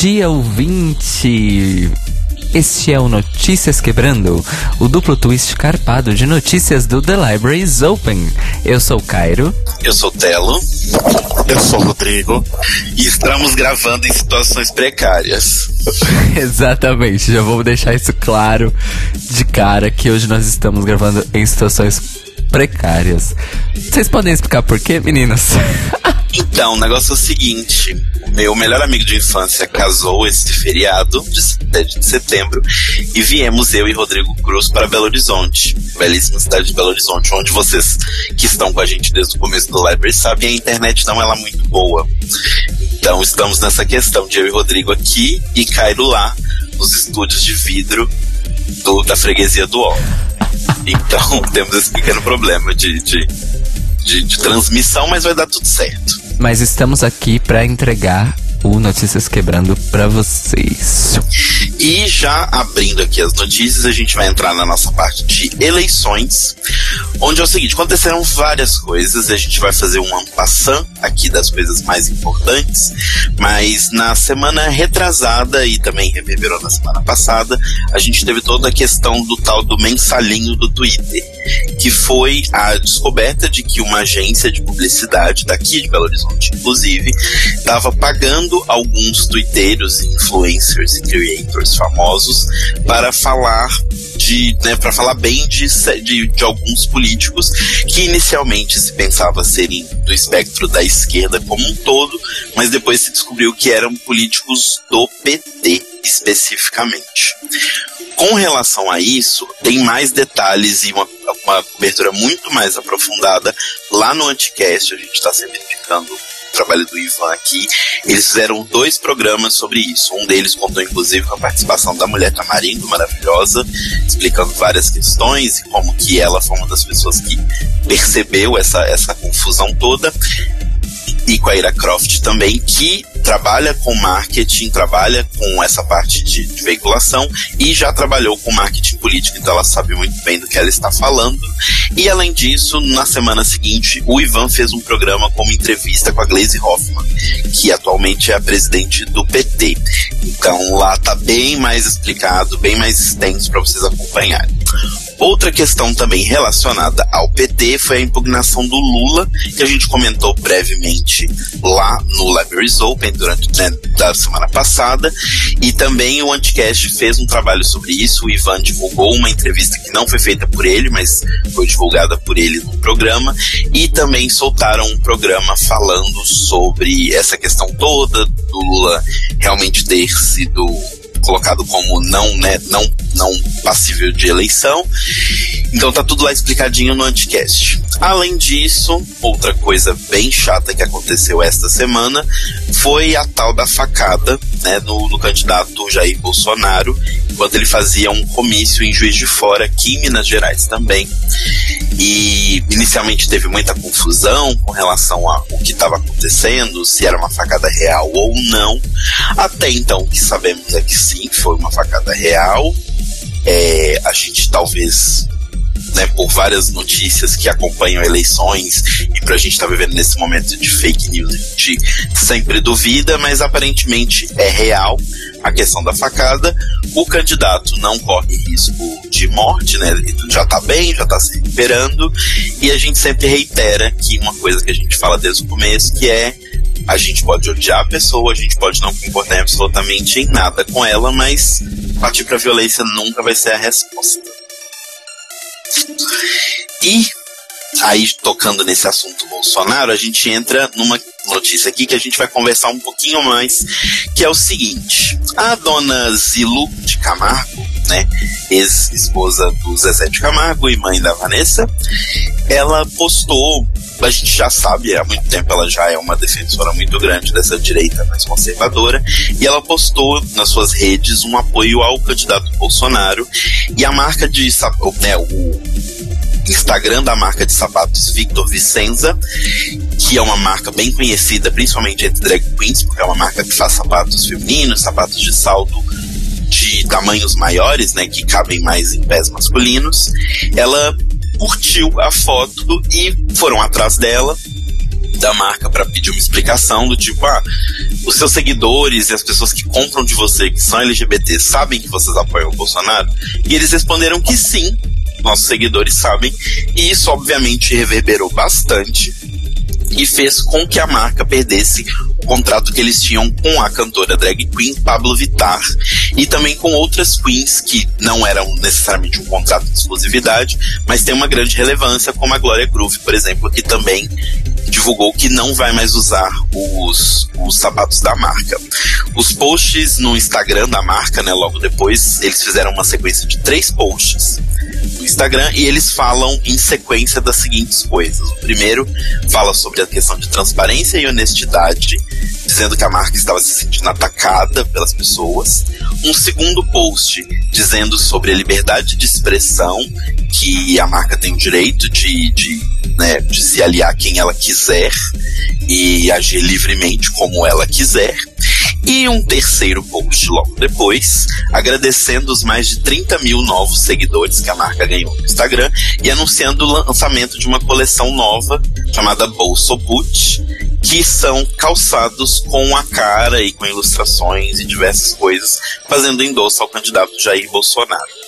Dia, ouvinte! Este é o Notícias Quebrando, o duplo twist carpado de notícias do The Library is Open. Eu sou o Cairo. Eu sou o Telo. Eu sou o Rodrigo. E estamos gravando em situações precárias. Exatamente, já vou deixar isso claro de cara que hoje nós estamos gravando em situações precárias. Vocês podem explicar por quê, meninas? Então, o negócio é o seguinte: o meu melhor amigo de infância casou esse feriado de 7 de setembro e viemos eu e Rodrigo Cruz para Belo Horizonte, belíssima cidade de Belo Horizonte, onde vocês que estão com a gente desde o começo do Library sabem a internet não é muito boa. Então, estamos nessa questão de eu e Rodrigo aqui e Cairo lá nos estúdios de vidro do, da freguesia do O. Então, temos esse pequeno problema de, de de, de transmissão, mas vai dar tudo certo. Mas estamos aqui para entregar o Notícias Quebrando para vocês. E já abrindo aqui as notícias, a gente vai entrar na nossa parte de eleições, onde é o seguinte, aconteceram várias coisas, a gente vai fazer um ampassant aqui das coisas mais importantes, mas na semana retrasada e também reverberou na semana passada, a gente teve toda a questão do tal do mensalinho do Twitter, que foi a descoberta de que uma agência de publicidade daqui de Belo Horizonte, inclusive, estava pagando alguns twitteiros, influencers e creators famosos para falar de, né, para falar bem de, de, de, alguns políticos que inicialmente se pensava serem do espectro da esquerda como um todo, mas depois se descobriu que eram políticos do PT especificamente. Com relação a isso, tem mais detalhes e uma, uma cobertura muito mais aprofundada lá no Anticast. A gente está sempre indicando trabalho do Ivan aqui, eles fizeram dois programas sobre isso. Um deles contou, inclusive, com a participação da mulher Tamarindo, maravilhosa, explicando várias questões e como que ela foi uma das pessoas que percebeu essa, essa confusão toda e com a Ira Croft também, que trabalha com marketing, trabalha com essa parte de, de, veiculação e já trabalhou com marketing político, então ela sabe muito bem do que ela está falando. E além disso, na semana seguinte, o Ivan fez um programa como entrevista com a Glaze Hoffman, que atualmente é a presidente do PT. Então lá tá bem mais explicado, bem mais extenso para vocês acompanharem. Outra questão também relacionada ao PT foi a impugnação do Lula, que a gente comentou brevemente lá no Libraries Open durante né, da semana passada, e também o Anticast fez um trabalho sobre isso. O Ivan divulgou uma entrevista que não foi feita por ele, mas foi divulgada por ele no programa, e também soltaram um programa falando sobre essa questão toda do Lula realmente ter sido colocado como não, né, não, não passível de eleição. Então tá tudo lá explicadinho no Anticast. Além disso, outra coisa bem chata que aconteceu esta semana foi a tal da facada né, no, no candidato Jair Bolsonaro, enquanto ele fazia um comício em Juiz de Fora, aqui em Minas Gerais também. E inicialmente teve muita confusão com relação ao que estava acontecendo, se era uma facada real ou não. Até então, o que sabemos é que sim, foi uma facada real. É, a gente talvez né, por várias notícias que acompanham eleições e para a gente estar tá vivendo nesse momento de fake news, a gente sempre duvida, mas aparentemente é real a questão da facada. O candidato não corre risco de morte, né? Ele já tá bem, já tá se recuperando. E a gente sempre reitera que uma coisa que a gente fala desde o começo, que é a gente pode odiar a pessoa, a gente pode não concordar absolutamente em nada com ela, mas partir para violência nunca vai ser a resposta. E aí, tocando nesse assunto Bolsonaro, a gente entra numa notícia aqui que a gente vai conversar um pouquinho mais, que é o seguinte: a dona Zilu de Camargo, né, ex-esposa do Zezé de Camargo e mãe da Vanessa, ela postou a gente já sabe, há muito tempo ela já é uma defensora muito grande dessa direita mais conservadora, e ela postou nas suas redes um apoio ao candidato Bolsonaro, e a marca de né, o Instagram da marca de sapatos Victor Vicenza, que é uma marca bem conhecida, principalmente entre drag queens, porque é uma marca que faz sapatos femininos, sapatos de salto de tamanhos maiores, né, que cabem mais em pés masculinos. Ela curtiu a foto e foram atrás dela da marca para pedir uma explicação do tipo, ah, os seus seguidores e as pessoas que compram de você que são LGBT sabem que vocês apoiam o Bolsonaro? E eles responderam que sim, nossos seguidores sabem, e isso obviamente reverberou bastante e fez com que a marca perdesse contrato que eles tinham com a cantora drag queen Pablo Vittar e também com outras queens que não eram necessariamente um contrato de exclusividade, mas tem uma grande relevância, como a Glória Groove, por exemplo, que também divulgou que não vai mais usar os, os sapatos da marca. Os posts no Instagram da marca, né, logo depois, eles fizeram uma sequência de três posts no Instagram e eles falam em sequência das seguintes coisas. O primeiro fala sobre a questão de transparência e honestidade, dizendo que a marca estava se sentindo atacada pelas pessoas. Um segundo post dizendo sobre a liberdade de expressão, que a marca tem o direito de, de, né, de se aliar quem ela quiser e agir livremente como ela quiser. E um terceiro post logo depois, agradecendo os mais de 30 mil novos seguidores que a marca ganhou no Instagram e anunciando o lançamento de uma coleção nova chamada Bolso Boot, que são calçados com a cara e com ilustrações e diversas coisas, fazendo endosso ao candidato Jair Bolsonaro.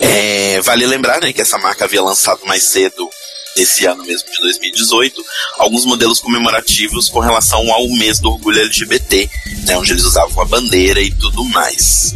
É, vale lembrar né, que essa marca havia lançado mais cedo nesse ano mesmo de 2018, alguns modelos comemorativos com relação ao mês do orgulho LGBT, né, onde eles usavam a bandeira e tudo mais.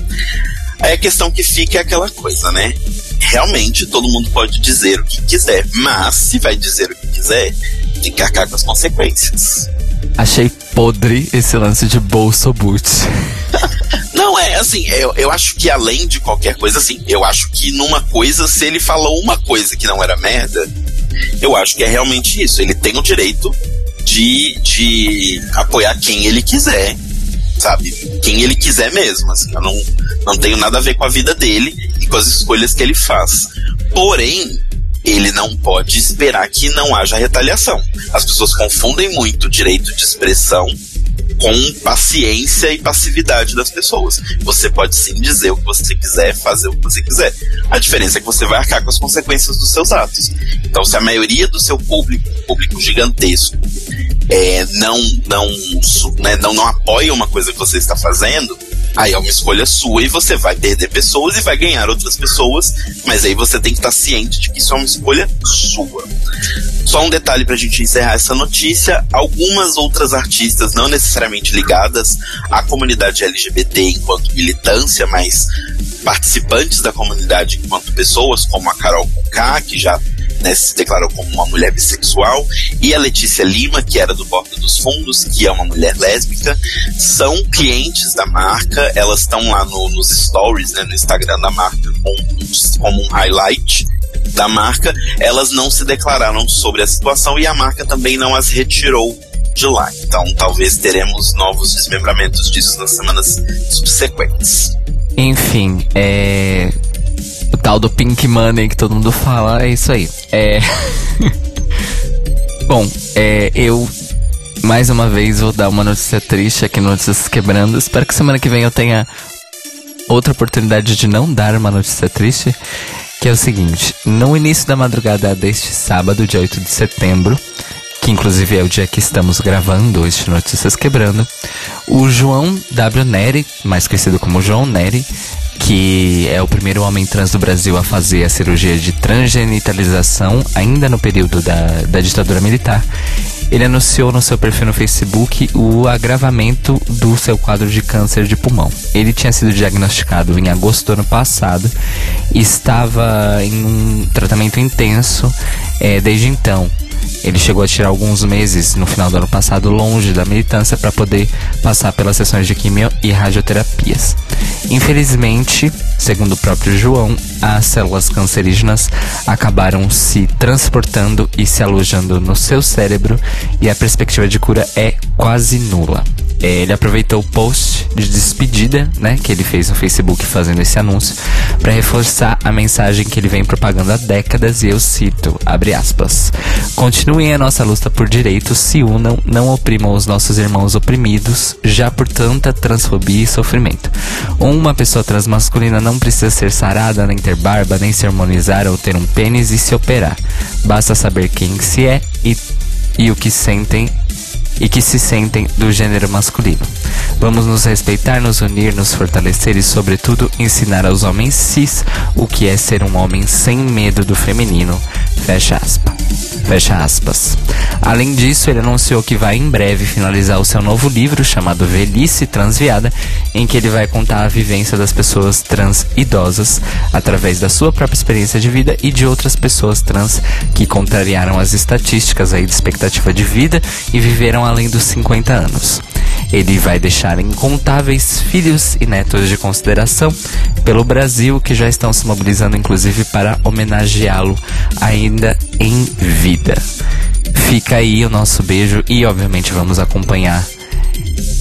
Aí a questão que fica é aquela coisa, né? Realmente todo mundo pode dizer o que quiser, mas se vai dizer o que quiser, tem que arcar com as consequências. Achei podre esse lance de bolso boot. É assim, eu, eu acho que além de qualquer coisa, assim, eu acho que numa coisa, se ele falou uma coisa que não era merda, eu acho que é realmente isso. Ele tem o direito de, de apoiar quem ele quiser, sabe? Quem ele quiser mesmo. Assim, eu não, não tenho nada a ver com a vida dele e com as escolhas que ele faz. Porém, ele não pode esperar que não haja retaliação. As pessoas confundem muito direito de expressão com paciência e passividade das pessoas. Você pode sim dizer o que você quiser, fazer o que você quiser. A diferença é que você vai arcar com as consequências dos seus atos. Então, se a maioria do seu público, público gigantesco, é, não, não, né, não, não apoia uma coisa que você está fazendo, Aí é uma escolha sua e você vai perder pessoas e vai ganhar outras pessoas, mas aí você tem que estar ciente de que isso é uma escolha sua. Só um detalhe para a gente encerrar essa notícia: algumas outras artistas, não necessariamente ligadas à comunidade LGBT enquanto militância, mas participantes da comunidade enquanto pessoas, como a Carol K, que já né, se declarou como uma mulher bissexual, e a Letícia Lima, que era do Porta dos Fundos, que é uma mulher lésbica, são clientes da marca, elas estão lá no, nos stories, né, no Instagram da marca, com, como um highlight da marca, elas não se declararam sobre a situação e a marca também não as retirou de lá. Então talvez teremos novos desmembramentos disso nas semanas subsequentes. Enfim, é tal do Pink Money que todo mundo fala, é isso aí. É. Bom, é, eu mais uma vez vou dar uma notícia triste aqui no Notícias Quebrando. Espero que semana que vem eu tenha outra oportunidade de não dar uma notícia triste. Que é o seguinte: no início da madrugada deste sábado, dia 8 de setembro, inclusive é o dia que estamos gravando este Notícias Quebrando, o João W. Neri, mais conhecido como João Neri, que é o primeiro homem trans do Brasil a fazer a cirurgia de transgenitalização, ainda no período da, da ditadura militar. Ele anunciou no seu perfil no Facebook o agravamento do seu quadro de câncer de pulmão. Ele tinha sido diagnosticado em agosto do ano passado e estava em um tratamento intenso é, desde então. Ele chegou a tirar alguns meses no final do ano passado longe da militância para poder passar pelas sessões de quimio e radioterapias. Infelizmente, segundo o próprio João, as células cancerígenas acabaram se transportando e se alojando no seu cérebro e a perspectiva de cura é quase nula. É, ele aproveitou o post de despedida, né, que ele fez no Facebook fazendo esse anúncio, para reforçar a mensagem que ele vem propagando há décadas e eu cito, abre aspas: Continuem a nossa luta por direitos, se unam, não oprimam os nossos irmãos oprimidos, já por tanta transfobia e sofrimento. Uma pessoa transmasculina não precisa ser sarada, nem ter barba, nem se harmonizar ou ter um pênis e se operar. Basta saber quem se é e e o que sentem e que se sentem do gênero masculino. Vamos nos respeitar, nos unir, nos fortalecer e, sobretudo, ensinar aos homens cis o que é ser um homem sem medo do feminino. Fecha aspas. Fecha aspas. Além disso, ele anunciou que vai em breve finalizar o seu novo livro chamado Velhice Transviada, em que ele vai contar a vivência das pessoas trans idosas através da sua própria experiência de vida e de outras pessoas trans que contrariaram as estatísticas aí de expectativa de vida e viveram além dos 50 anos. Ele vai deixar incontáveis filhos e netos de consideração pelo Brasil que já estão se mobilizando inclusive para homenageá-lo ainda em vida. Fica aí o nosso beijo e obviamente vamos acompanhar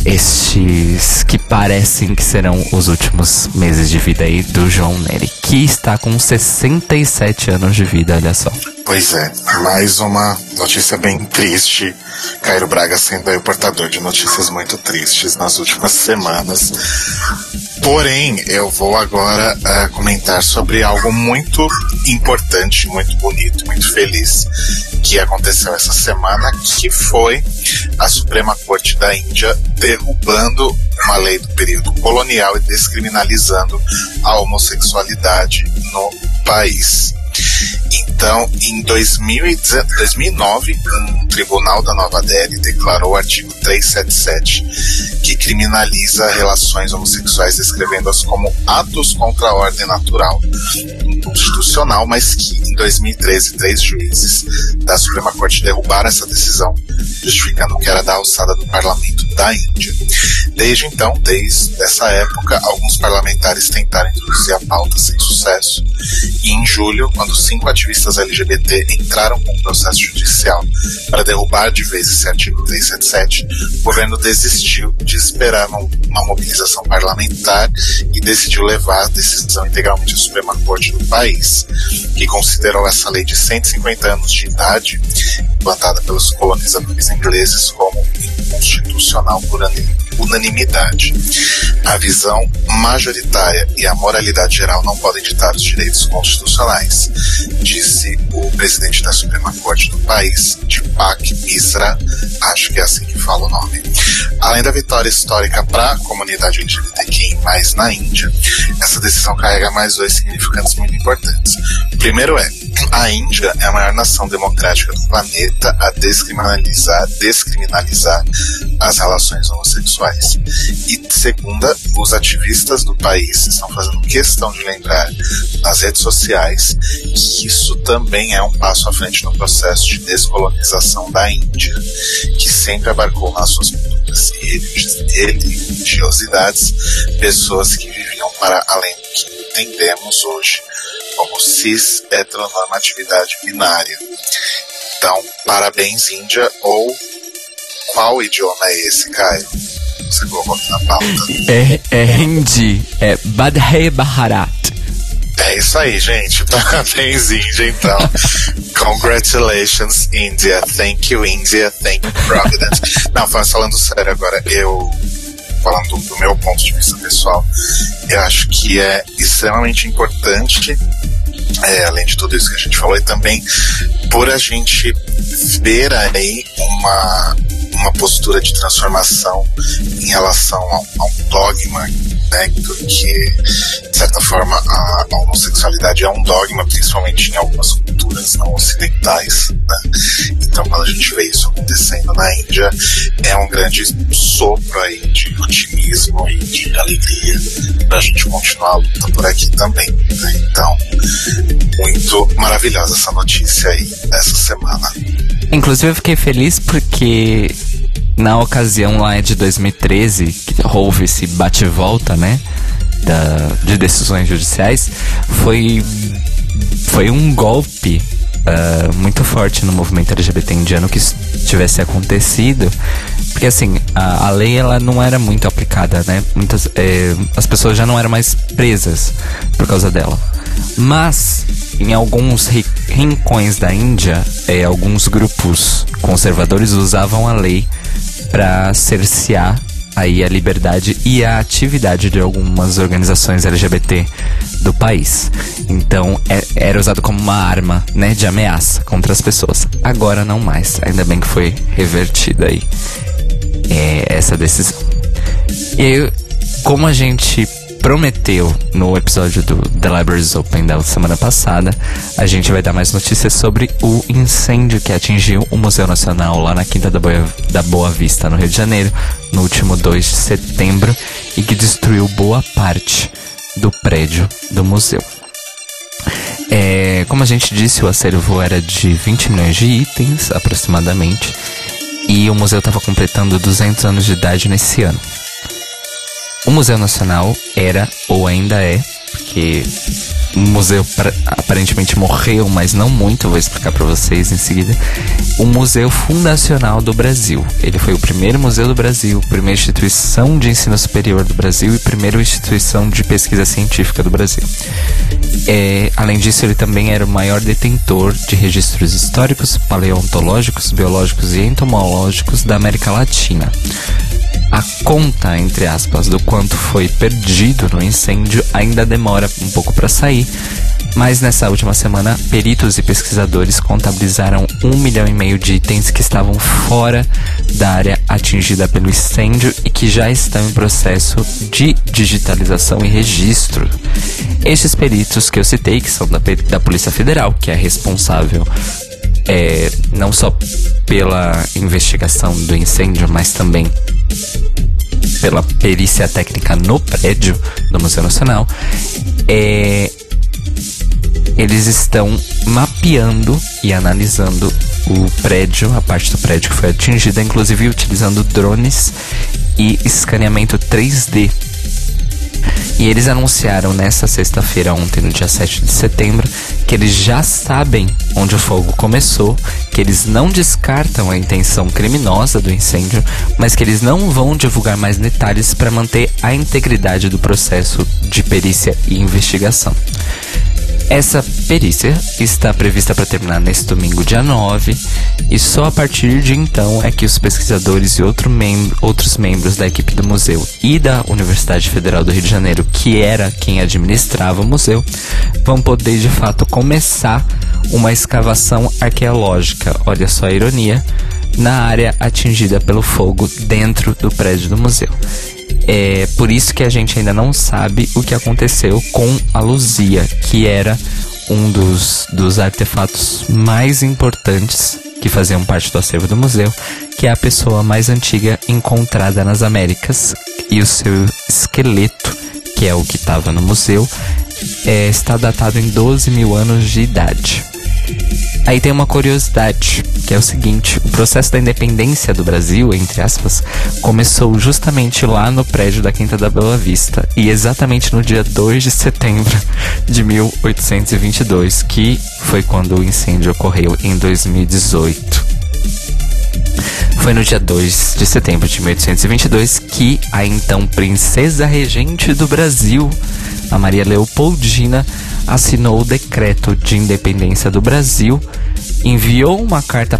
estes que parecem que serão os últimos meses de vida aí do João Nery, que está com 67 anos de vida, olha só. Pois é, mais uma notícia bem triste. Cairo Braga sendo aí o portador de notícias muito tristes nas últimas semanas. Porém, eu vou agora uh, comentar sobre algo muito importante, muito bonito, muito feliz que aconteceu essa semana, que foi a Suprema Corte da Índia derrubando uma lei do período colonial e descriminalizando a homossexualidade no país. Então, em 2009, um tribunal da Nova Delhi declarou o artigo 377, que criminaliza relações homossexuais, descrevendo-as como atos contra a ordem natural inconstitucional, mas que em 2013 três juízes da Suprema Corte derrubaram essa decisão, justificando que era da alçada do parlamento da Índia. Desde então, desde essa época, alguns parlamentares tentaram introduzir a pauta sem sucesso, e em julho, quando cinco ativistas LGBT entraram com um processo judicial para derrubar de vez esse artigo 377, o governo desistiu de esperar uma mobilização parlamentar e decidiu levar a decisão integralmente à Suprema Corte do país, que considerou essa lei de 150 anos de idade, implantada pelos colonizadores ingleses, como inconstitucional por unanimidade. A visão majoritária e a moralidade geral não podem ditar os direitos constitucionais, disse o presidente da Suprema Corte do país, Deepak Misra, acho que é assim que fala o nome. Além da vitória histórica para a comunidade LGBTQI+, na Índia, essa decisão carrega mais dois significantes muito importantes. O primeiro é, a Índia é a maior nação democrática do planeta a descriminalizar, descriminalizar as relações homossexuais. E segunda, os ativistas do país estão fazendo questão de lembrar nas redes sociais que isso também é um passo à frente no processo de descolonização da Índia, que sempre abarcou nas suas culturas e religiosidades pessoas que viviam para além do que entendemos hoje como cis heteronormatividade binária. Então, parabéns Índia ou qual idioma é esse, Caio? Você colocou na pauta. É, é Hindi, é Badhe Bharat. É isso aí, gente. Parabéns, Índia, então. Congratulations, India. Thank you, India. Thank you, Providence. Não, falando sério agora, eu falando do meu ponto de vista pessoal, eu acho que é extremamente importante, é, além de tudo isso que a gente falou, e também por a gente ver aí uma, uma postura de transformação em relação a, a um dogma, né, porque, de certa forma, a, a, homossexualidade é um dogma, principalmente em algumas culturas não ocidentais. Né? Então, quando a gente vê isso acontecendo na Índia, é um grande sopro aí de otimismo e de alegria para a gente continuar a luta por aqui também. Né? Então, muito maravilhosa essa notícia aí essa semana. Inclusive, eu fiquei feliz porque na ocasião lá de 2013, que houve esse bate-volta, né? Da, de decisões judiciais, foi, foi um golpe uh, muito forte no movimento LGBT indiano que isso tivesse acontecido. Porque assim, a, a lei ela não era muito aplicada, né? Muitas, eh, as pessoas já não eram mais presas por causa dela. Mas em alguns rincões da Índia, eh, alguns grupos conservadores usavam a lei para cercear aí a liberdade e a atividade de algumas organizações LGBT do país. Então é, era usado como uma arma, né, de ameaça contra as pessoas. Agora não mais. Ainda bem que foi revertida aí é, essa decisão. E aí, como a gente prometeu no episódio do The Libraries Open da semana passada, a gente vai dar mais notícias sobre o incêndio que atingiu o Museu Nacional lá na Quinta da Boa, da Boa Vista, no Rio de Janeiro, no último 2 de setembro, e que destruiu boa parte do prédio do museu. É, como a gente disse, o acervo era de 20 milhões de itens, aproximadamente, e o museu estava completando 200 anos de idade nesse ano. O Museu Nacional era, ou ainda é, porque o museu aparentemente morreu, mas não muito, vou explicar para vocês em seguida. O Museu Fundacional do Brasil. Ele foi o primeiro museu do Brasil, primeira instituição de ensino superior do Brasil e primeira instituição de pesquisa científica do Brasil. É, além disso, ele também era o maior detentor de registros históricos, paleontológicos, biológicos e entomológicos da América Latina. A conta, entre aspas, do quanto foi perdido no incêndio ainda demora um pouco para sair, mas nessa última semana, peritos e pesquisadores contabilizaram um milhão e meio de itens que estavam fora da área atingida pelo incêndio e que já estão em processo de digitalização e registro. Estes peritos que eu citei, que são da, da Polícia Federal, que é responsável é, não só pela investigação do incêndio, mas também pela perícia técnica no prédio do Museu Nacional, é, eles estão mapeando e analisando o prédio, a parte do prédio que foi atingida, inclusive utilizando drones e escaneamento 3D e eles anunciaram nessa sexta-feira, ontem, no dia 7 de setembro, que eles já sabem onde o fogo começou, que eles não descartam a intenção criminosa do incêndio, mas que eles não vão divulgar mais detalhes para manter a integridade do processo de perícia e investigação. Essa perícia está prevista para terminar neste domingo, dia 9, e só a partir de então é que os pesquisadores e outro mem outros membros da equipe do museu e da Universidade Federal do Rio de Janeiro, que era quem administrava o museu, vão poder de fato começar uma escavação arqueológica, olha só a ironia, na área atingida pelo fogo dentro do prédio do museu. É por isso que a gente ainda não sabe o que aconteceu com a Luzia, que era um dos, dos artefatos mais importantes que faziam parte do acervo do museu, que é a pessoa mais antiga encontrada nas Américas e o seu esqueleto, que é o que estava no museu, é, está datado em 12 mil anos de idade. Aí tem uma curiosidade, que é o seguinte: o processo da independência do Brasil, entre aspas, começou justamente lá no prédio da Quinta da Bela Vista, e exatamente no dia 2 de setembro de 1822, que foi quando o incêndio ocorreu em 2018. Foi no dia 2 de setembro de 1822 que a então princesa regente do Brasil, a Maria Leopoldina, assinou o decreto de independência do Brasil, enviou uma carta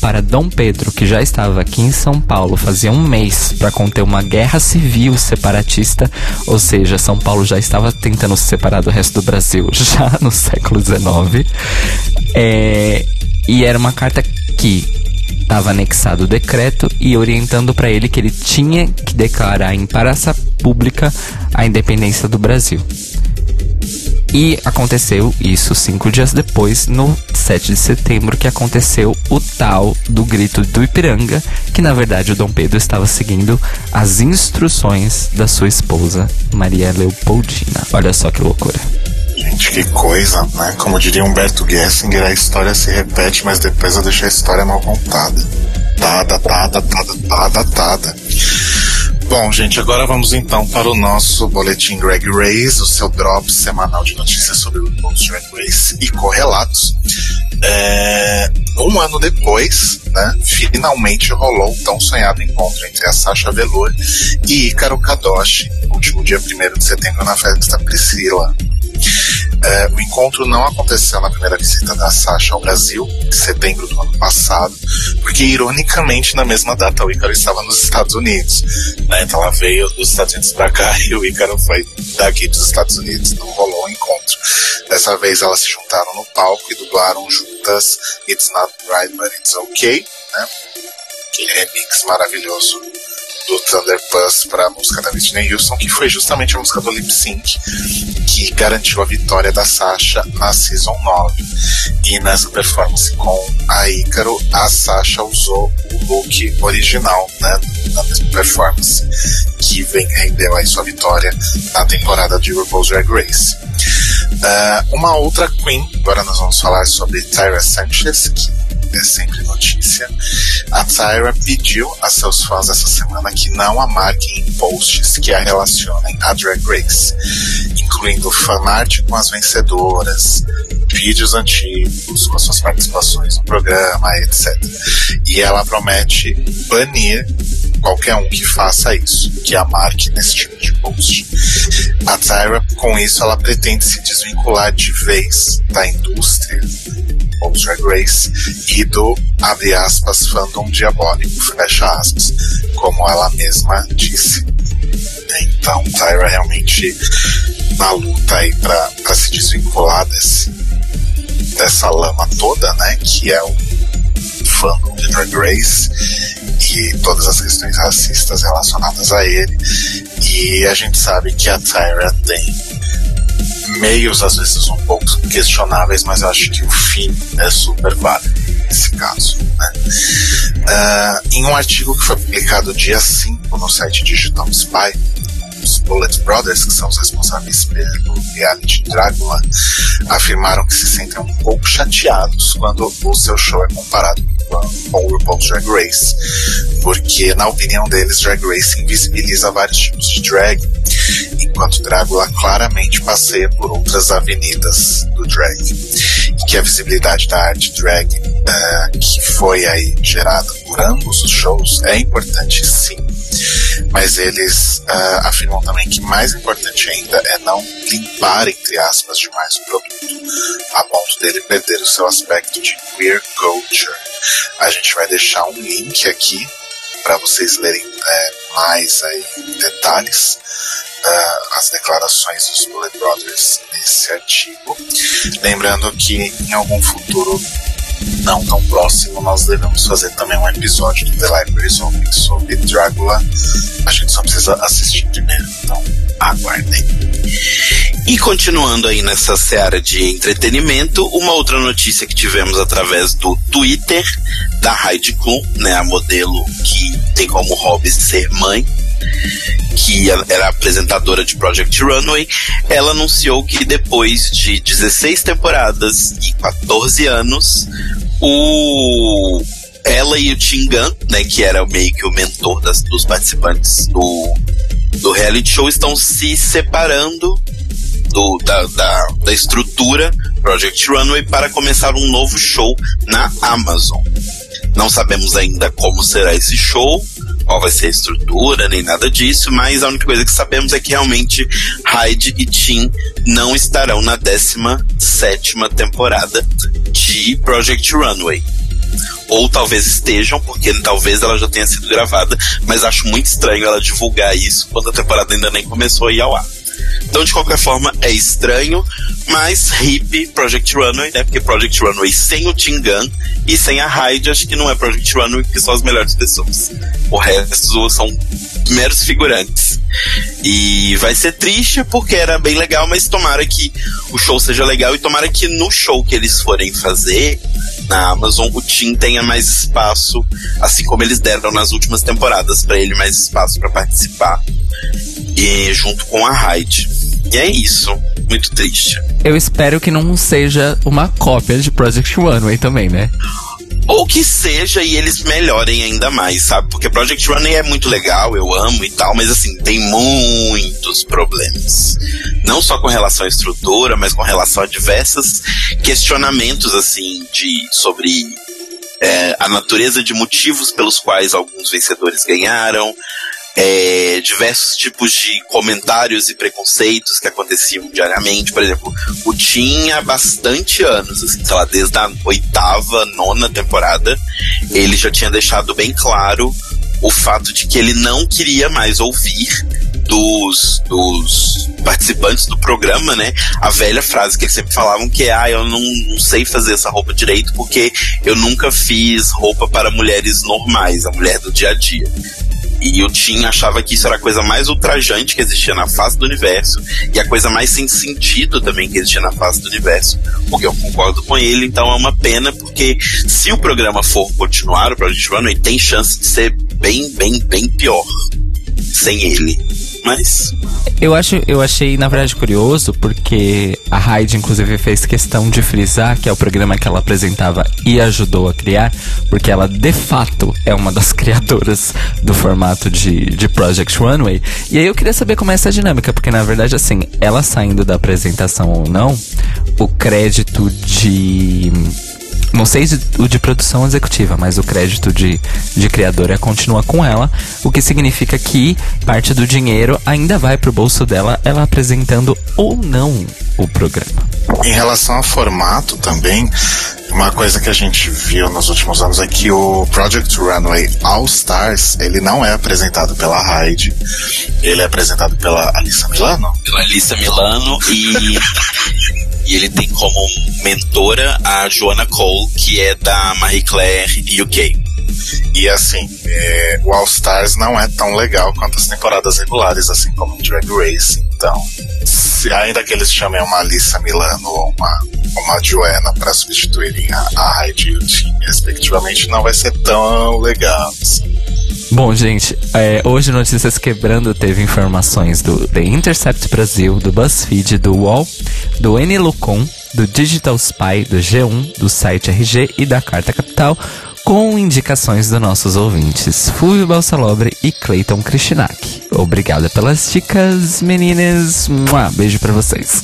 para Dom Pedro, que já estava aqui em São Paulo fazia um mês, para conter uma guerra civil separatista, ou seja, São Paulo já estava tentando se separar do resto do Brasil já no século XIX. É, e era uma carta que estava anexado o decreto e orientando para ele que ele tinha que declarar em praça pública a independência do Brasil. E aconteceu isso cinco dias depois, no 7 de setembro, que aconteceu o tal do grito do Ipiranga, que na verdade o Dom Pedro estava seguindo as instruções da sua esposa, Maria Leopoldina. Olha só que loucura. Gente, que coisa, né? Como diria Humberto Gessinger, a história se repete, mas depois eu deixo a história mal contada. Tada, tada, tada, tada, tada. Bom, gente, agora vamos então para o nosso boletim Drag Race, o seu drop semanal de notícias sobre o Drag Race e correlatos. É, um ano depois, né, finalmente rolou o tão sonhado encontro entre a Sasha Velour e Ícaro Kadoshi, último dia 1 de setembro na festa Priscila. É, o encontro não aconteceu na primeira visita da Sasha ao Brasil, em setembro do ano passado, porque ironicamente na mesma data o Ícaro estava nos Estados Unidos. Né? Então ela veio dos Estados Unidos para cá e o Ícaro foi daqui dos Estados Unidos. Não rolou o um encontro. Dessa vez elas se juntaram no palco e dublaram juntas It's Not Right But It's Okay, né? aquele remix maravilhoso do Thunder Buzz para a música da Whitney Houston, que foi justamente a música do Lip Sync que garantiu a vitória da Sasha na Season 9. E nessa performance com a Ícaro, a Sasha usou o look original, né, na mesma performance, que vem, rendeu aí sua vitória na temporada de RuPaul's Drag Race. Uh, uma outra Queen, agora nós vamos falar sobre Tyra Sanchez, que é sempre notícia. A Tyra pediu a seus fãs essa semana que não a marquem em posts que a relacionem a Drag Race, incluindo fanart com as vencedoras, vídeos antigos com as suas participações no programa, etc. E ela promete banir qualquer um que faça isso, que a marque nesse tipo de post. A Tyra, com isso, ela pretende se desvincular de vez da indústria RuPaul's Drag Race e do, abre aspas, fandom diabólico, fecha aspas, como ela mesma disse. Então, Tyra realmente na luta aí pra, pra se desvincular desse, dessa lama toda, né, que é o fandom de Drag Race e todas as questões racistas relacionadas a ele. E a gente sabe que a Tyra tem meios às vezes um pouco questionáveis, mas acho que o fim é super válido nesse caso. Né? Uh, em um artigo que foi publicado dia 5 no site Digital Spy, os Bullet Brothers, que são os responsáveis pelo reality Drácula, afirmaram que se sentem um pouco chateados quando o seu show é comparado com o RuPaul's Drag Race, porque, na opinião deles, Drag Race invisibiliza vários tipos de drag, enquanto Drácula claramente passeia por outras avenidas do drag. E que a visibilidade da arte drag uh, que foi aí gerada por ambos os shows é importante sim, mas eles uh, afirmam também que mais importante ainda é não limpar, entre aspas, demais o produto, a ponto dele perder o seu aspecto de queer culture. A gente vai deixar um link aqui para vocês lerem é, mais aí, detalhes uh, as declarações dos Bullet Brothers nesse artigo. Lembrando que em algum futuro não tão próximo, nós devemos fazer também um episódio do The Libraries Open sobre Drácula. A gente só precisa assistir primeiro, então aguardem. E continuando aí nessa seara de entretenimento, uma outra notícia que tivemos através do Twitter da Heidi Klum, né, a modelo que tem como hobby ser mãe, que era apresentadora de Project Runway, ela anunciou que depois de 16 temporadas e 14 anos, o ela e o Tingan, né, que era meio que o mentor das, dos participantes do, do reality show, estão se separando do, da, da, da estrutura Project Runway para começar um novo show na Amazon. Não sabemos ainda como será esse show, qual vai ser a estrutura, nem nada disso, mas a única coisa que sabemos é que realmente Hyde e Tim não estarão na 17 temporada de Project Runway ou talvez estejam, porque talvez ela já tenha sido gravada, mas acho muito estranho ela divulgar isso quando a temporada ainda nem começou a ir ao ar. Então, de qualquer forma, é estranho, mas hip Project Runway, né? Porque Project Runway sem o Tingan e sem a Hyde, acho que não é Project Runway, porque são as melhores pessoas. O resto são meros figurantes. E vai ser triste porque era bem legal, mas tomara que o show seja legal e tomara que no show que eles forem fazer na Amazon o Tim tenha mais espaço, assim como eles deram nas últimas temporadas para ele mais espaço para participar e junto com a Hyde. E é isso. Muito triste. Eu espero que não seja uma cópia de Project Runway também, né? Ou que seja e eles melhorem ainda mais, sabe? Porque Project Runway é muito legal, eu amo e tal, mas assim, tem muitos problemas. Não só com relação à estrutura, mas com relação a diversos questionamentos, assim, de sobre é, a natureza de motivos pelos quais alguns vencedores ganharam, é, diversos tipos de comentários e preconceitos que aconteciam diariamente. Por exemplo, o tinha há bastante anos, assim, sei lá, desde a oitava, nona temporada, ele já tinha deixado bem claro o fato de que ele não queria mais ouvir dos, dos participantes do programa, né? A velha frase que eles sempre falavam que é, ah, eu não, não sei fazer essa roupa direito porque eu nunca fiz roupa para mulheres normais, a mulher do dia a dia. E o Tim achava que isso era a coisa mais ultrajante que existia na face do universo e a coisa mais sem sentido também que existia na face do universo. Porque eu concordo com ele, então é uma pena, porque se o programa for continuar, o Project Runway tem chance de ser bem, bem, bem pior sem ele. Mas. Eu, acho, eu achei, na verdade, curioso, porque a Hyde, inclusive, fez questão de frisar que é o programa que ela apresentava e ajudou a criar, porque ela, de fato, é uma das criadoras do formato de, de Project Runway. E aí eu queria saber como é essa dinâmica, porque, na verdade, assim, ela saindo da apresentação ou não, o crédito de não sei o de produção executiva, mas o crédito de, de criadora continua com ela, o que significa que parte do dinheiro ainda vai pro bolso dela, ela apresentando ou não o programa. Em relação ao formato também, uma coisa que a gente viu nos últimos anos é que o Project Runway All Stars, ele não é apresentado pela Hyde, ele é apresentado pela Alissa Milano. Pela Alissa Milano e E ele tem como mentora a Joanna Cole, que é da Marie Claire UK. E assim, é, o All Stars não é tão legal quanto as temporadas regulares, assim como o Drag Race. Então, se, ainda que eles chamem uma Alissa Milano ou uma, uma Joanna para substituírem a, Heidi e o Tim, respectivamente, não vai ser tão legal. Assim. Bom, gente, é, hoje Notícias Quebrando teve informações do The Intercept Brasil, do BuzzFeed, do UOL, do N-Lucon, do Digital Spy, do G1, do site RG e da Carta Capital, com indicações dos nossos ouvintes, Fulvio Balsalobre e Clayton Krishnak. Obrigada pelas dicas, meninas. Mua, beijo para vocês.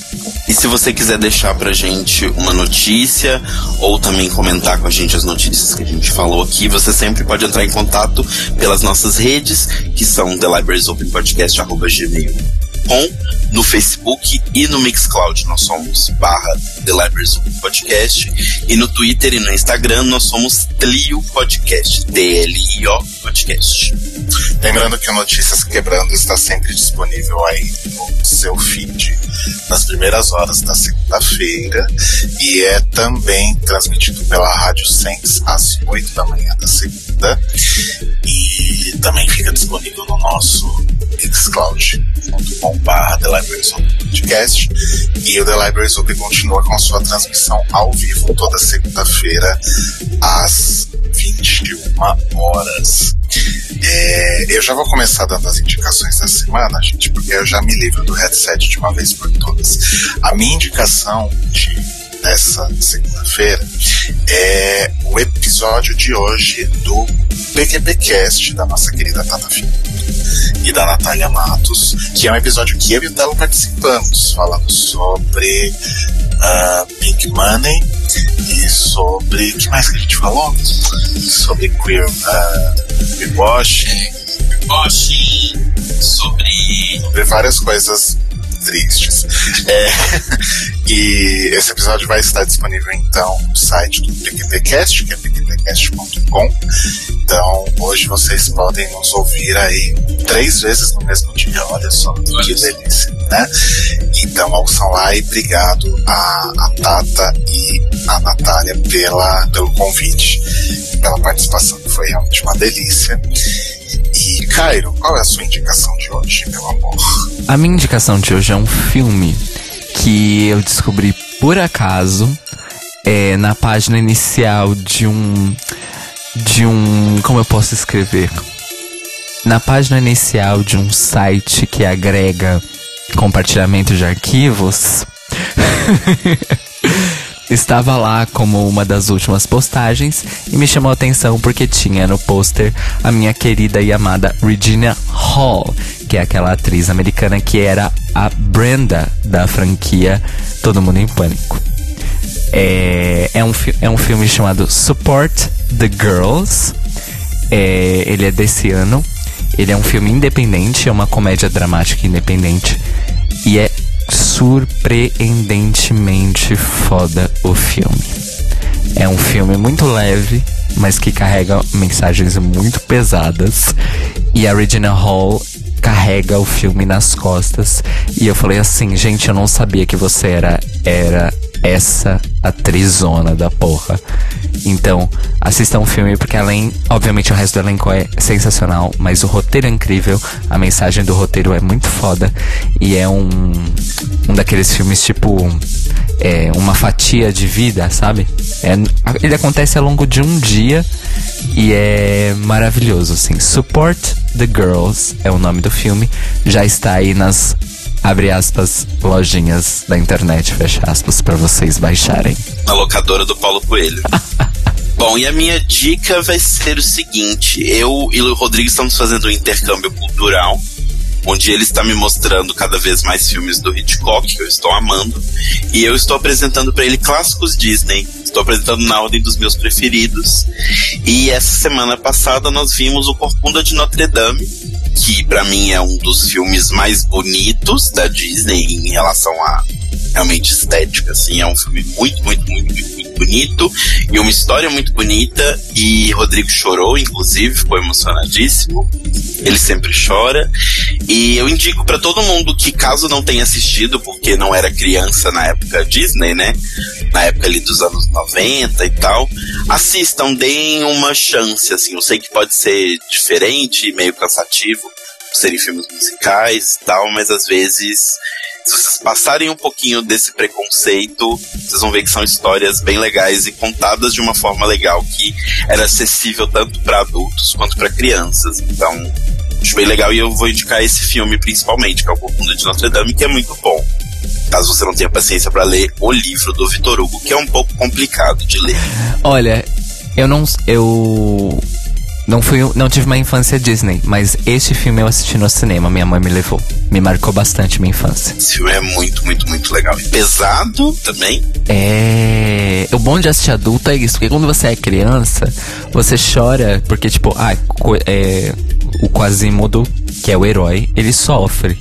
E se você quiser deixar pra gente uma notícia ou também comentar com a gente as notícias que a gente falou aqui, você sempre pode entrar em contato pelas nossas redes, que são The Libraries Open Podcast, gmail com no Facebook e no Mixcloud. Nós somos barra The Libraries Podcast. E no Twitter e no Instagram nós somos Tlio Podcast. T-L-I-O Podcast. Lembrando que o Notícias Quebrando está sempre disponível aí no seu feed nas primeiras horas da segunda-feira e é também transmitido pela Rádio Sense às 8 da manhã da segunda e também fica disponível no nosso mixcloud.com.br The Libraries Podcast e o The Libraries Open continua com sua transmissão ao vivo toda segunda-feira às 21 horas. É, eu já vou começar dando as indicações da semana, gente, porque eu já me livro do headset de uma vez por todas. A minha indicação de, dessa segunda-feira é o episódio de hoje do PQPcast da nossa querida Tata Filho e da Natália Matos, que é um episódio que eu e o Telo participamos, falando sobre uh, Pink Money e sobre. O que mais que a gente falou? Sobre queer, uh, queer washing. Washing, sobre. Sobre várias coisas tristes. É, e esse episódio vai estar disponível então no site do PQPcast, que é pqpcast.com. Então, hoje vocês podem nos ouvir aí três vezes no mesmo dia. Olha só que delícia, né? Então, ouçam lá e obrigado a, a Tata e a Natália pela, pelo convite, pela participação, foi realmente uma delícia. E, Cairo, qual é a sua indicação de hoje, meu amor? A minha indicação de hoje é um filme que eu descobri por acaso é, na página inicial de um. De um. Como eu posso escrever? Na página inicial de um site que agrega compartilhamento de arquivos. estava lá como uma das últimas postagens e me chamou a atenção porque tinha no pôster a minha querida e amada Regina Hall, que é aquela atriz americana que era a Brenda da franquia Todo Mundo em Pânico. É, é, um, é um filme chamado Support the Girls. É, ele é desse ano. Ele é um filme independente, é uma comédia dramática independente. E é surpreendentemente foda o filme. É um filme muito leve, mas que carrega mensagens muito pesadas. E a Regina Hall carrega o filme nas costas. E eu falei assim, gente, eu não sabia que você era, era essa atrizona da porra. Então, assistam o filme porque além, obviamente o resto do elenco é sensacional, mas o roteiro é incrível, a mensagem do roteiro é muito foda e é um um daqueles filmes tipo é, uma fatia de vida, sabe? É, ele acontece ao longo de um dia e é maravilhoso, assim. Support the Girls é o nome do filme, já está aí nas abre aspas, lojinhas da internet, fecha aspas, para vocês baixarem. Na locadora do Paulo Coelho. Bom, e a minha dica vai ser o seguinte: eu e o Rodrigo estamos fazendo um intercâmbio cultural, onde ele está me mostrando cada vez mais filmes do Hitchcock, que eu estou amando, e eu estou apresentando para ele clássicos Disney. Estou apresentando na ordem dos meus preferidos. E essa semana passada nós vimos o Corcunda de Notre Dame, que para mim é um dos filmes mais bonitos da Disney em relação a realmente estética, assim, é um filme muito, muito, muito, muito bonito e uma história muito bonita e Rodrigo chorou, inclusive, ficou emocionadíssimo. Ele sempre chora e eu indico para todo mundo que caso não tenha assistido, porque não era criança na época Disney, né? Na época ali dos anos 90 e tal, assistam, deem uma chance, assim. Eu sei que pode ser diferente, meio cansativo, serem filmes musicais e tal, mas às vezes se vocês passarem um pouquinho desse preconceito, vocês vão ver que são histórias bem legais e contadas de uma forma legal que era acessível tanto para adultos quanto para crianças. Então, acho bem legal e eu vou indicar esse filme principalmente, que é o Corcunda de Notre Dame, que é muito bom. Caso você não tenha paciência para ler o livro do Vitor Hugo, que é um pouco complicado de ler. Olha, eu não eu não fui, não tive uma infância Disney, mas este filme eu assisti no cinema, minha mãe me levou. Me marcou bastante minha infância. Esse filme é muito, muito, muito legal. E pesado também. É. O bom de assistir adulto é isso, porque quando você é criança, você chora, porque, tipo, ah, é, o Quasimodo, que é o herói, ele sofre.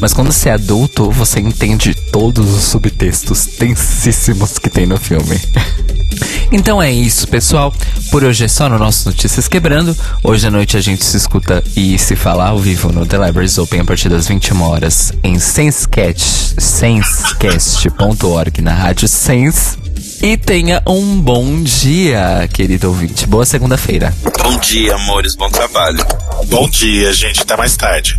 Mas quando você é adulto, você entende todos os subtextos tensíssimos que tem no filme. Então é isso, pessoal. Por hoje é só no nosso Notícias Quebrando. Hoje à noite a gente se escuta e se fala ao vivo no The Libraries Open a partir das 21 horas em sensecast, sensecast.org na rádio Sense. E tenha um bom dia, querido ouvinte. Boa segunda-feira. Bom dia, amores. Bom trabalho. Bom dia, gente. Até mais tarde.